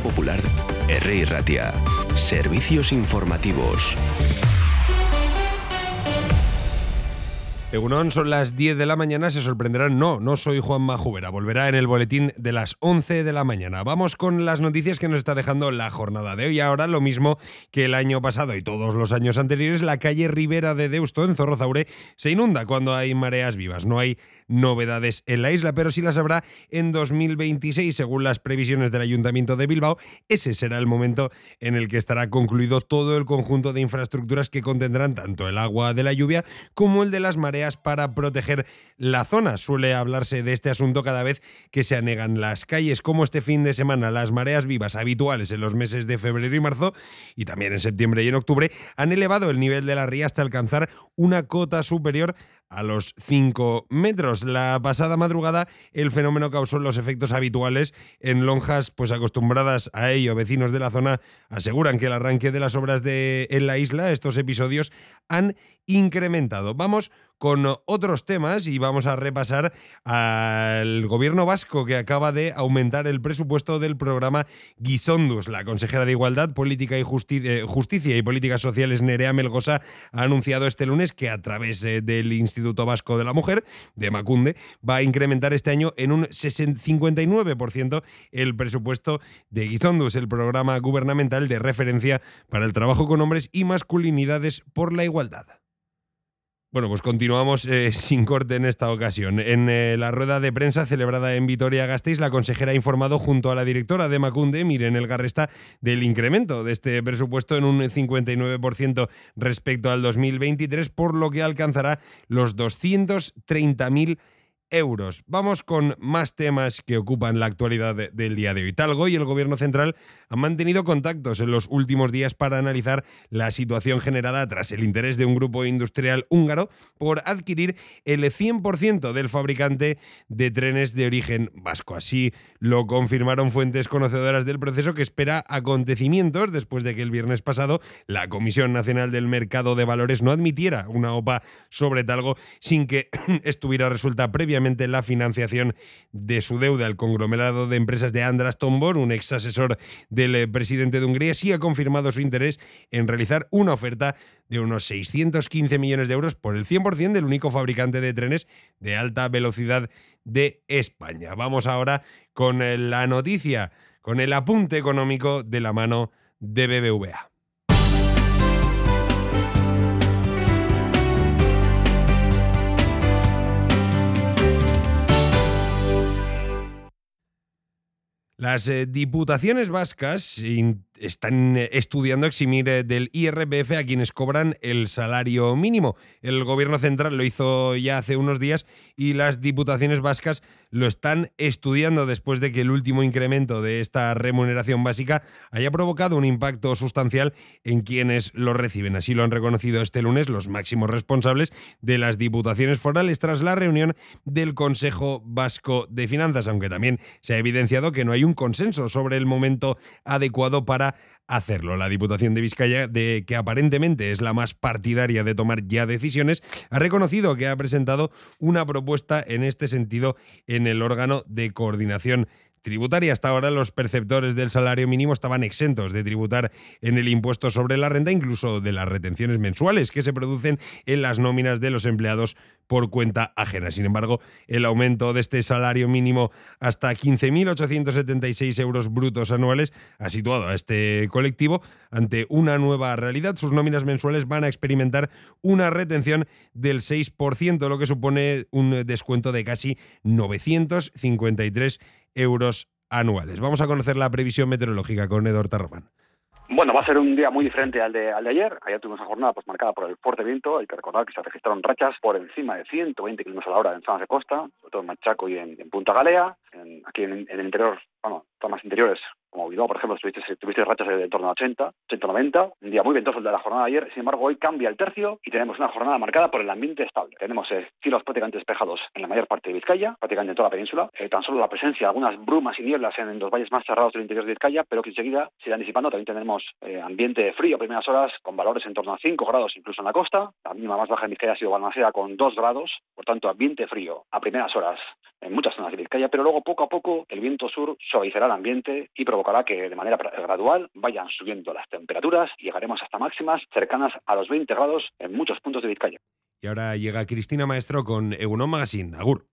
Popular, R. Ratia. Servicios informativos. Egunon, son las 10 de la mañana, se sorprenderán. No, no soy Juan Majubera. Volverá en el boletín de las 11 de la mañana. Vamos con las noticias que nos está dejando la jornada de hoy. Ahora, lo mismo que el año pasado y todos los años anteriores, la calle Ribera de Deusto, en Zorrozaure, se inunda cuando hay mareas vivas. No hay novedades en la isla, pero sí las habrá en 2026, según las previsiones del Ayuntamiento de Bilbao. Ese será el momento en el que estará concluido todo el conjunto de infraestructuras que contendrán tanto el agua de la lluvia como el de las mareas para proteger la zona. Suele hablarse de este asunto cada vez que se anegan las calles, como este fin de semana las mareas vivas habituales en los meses de febrero y marzo y también en septiembre y en octubre han elevado el nivel de la ría hasta alcanzar una cota superior a los 5 metros. La pasada madrugada el fenómeno causó los efectos habituales en lonjas pues acostumbradas a ello. Vecinos de la zona aseguran que el arranque de las obras de, en la isla, estos episodios, han incrementado. Vamos con otros temas y vamos a repasar al gobierno vasco que acaba de aumentar el presupuesto del programa Guisondus. La consejera de Igualdad, Política y eh, Justicia y Políticas Sociales, Nerea Melgosa, ha anunciado este lunes que a través eh, del Instituto Vasco de la Mujer, de Macunde, va a incrementar este año en un 59% el presupuesto de Guisondus, el programa gubernamental de referencia para el trabajo con hombres y masculinidades por la igualdad. Bueno, pues continuamos eh, sin corte en esta ocasión. En eh, la rueda de prensa celebrada en Vitoria-Gasteiz, la consejera ha informado junto a la directora de Macunde, Miren El Garresta, del incremento de este presupuesto en un 59% respecto al 2023, por lo que alcanzará los 230.000 euros. Vamos con más temas que ocupan la actualidad del día de hoy. Talgo y el Gobierno Central han mantenido contactos en los últimos días para analizar la situación generada tras el interés de un grupo industrial húngaro por adquirir el 100% del fabricante de trenes de origen vasco. Así lo confirmaron fuentes conocedoras del proceso que espera acontecimientos después de que el viernes pasado la Comisión Nacional del Mercado de Valores no admitiera una OPA sobre Talgo sin que estuviera resuelta previamente la financiación de su deuda. El conglomerado de empresas de Andras Tombor, un ex asesor del eh, presidente de Hungría, sí ha confirmado su interés en realizar una oferta de unos 615 millones de euros por el 100% del único fabricante de trenes de alta velocidad de España. Vamos ahora con eh, la noticia, con el apunte económico de la mano de BBVA. Las eh, diputaciones vascas están eh, estudiando eximir eh, del IRPF a quienes cobran el salario mínimo. El gobierno central lo hizo ya hace unos días y las diputaciones vascas lo están estudiando después de que el último incremento de esta remuneración básica haya provocado un impacto sustancial en quienes lo reciben. Así lo han reconocido este lunes los máximos responsables de las diputaciones forales tras la reunión del Consejo Vasco de Finanzas, aunque también se ha evidenciado que no hay un consenso sobre el momento adecuado para hacerlo. La Diputación de Vizcaya, de que aparentemente es la más partidaria de tomar ya decisiones, ha reconocido que ha presentado una propuesta en este sentido en el órgano de coordinación tributaria. Hasta ahora los perceptores del salario mínimo estaban exentos de tributar en el impuesto sobre la renta, incluso de las retenciones mensuales que se producen en las nóminas de los empleados por cuenta ajena. Sin embargo, el aumento de este salario mínimo hasta 15.876 euros brutos anuales ha situado a este colectivo ante una nueva realidad. Sus nóminas mensuales van a experimentar una retención del 6%, lo que supone un descuento de casi 953 euros anuales. Vamos a conocer la previsión meteorológica con Edor Tarromán. Bueno, va a ser un día muy diferente al de, al de ayer. Ayer tuvimos una jornada pues, marcada por el fuerte viento. Hay que recordar que se registraron rachas por encima de 120 kilómetros a la hora en zonas de costa, sobre todo en Machaco y en, Punta Galea. Aquí en, en, el interior, bueno, zonas interiores como Bilbao, por ejemplo, tuviste, tuviste rachas de, en torno a 80, 80-90, un día muy ventoso el de la jornada de ayer, sin embargo hoy cambia el tercio y tenemos una jornada marcada por el ambiente estable. Tenemos eh, cielos prácticamente despejados en la mayor parte de Vizcaya, prácticamente en toda la península, eh, tan solo la presencia de algunas brumas y nieblas en, los valles más cerrados del interior de Vizcaya, pero que enseguida se irán disipando, también tenemos eh, ambiente frío a primeras horas, con valores en torno a 5 grados incluso en la costa, la mínima más baja en Vizcaya ha sido Balmaceda con 2 grados, por tanto ambiente frío a primeras horas en muchas zonas de Vizcaya, pero luego poco a poco el viento sur suavizará el ambiente y provocará que de manera gradual vayan subiendo las temperaturas y llegaremos hasta máximas cercanas a los 20 grados en muchos puntos de Vizcaya. Y ahora llega Cristina Maestro con Egunon Magazine. Agur.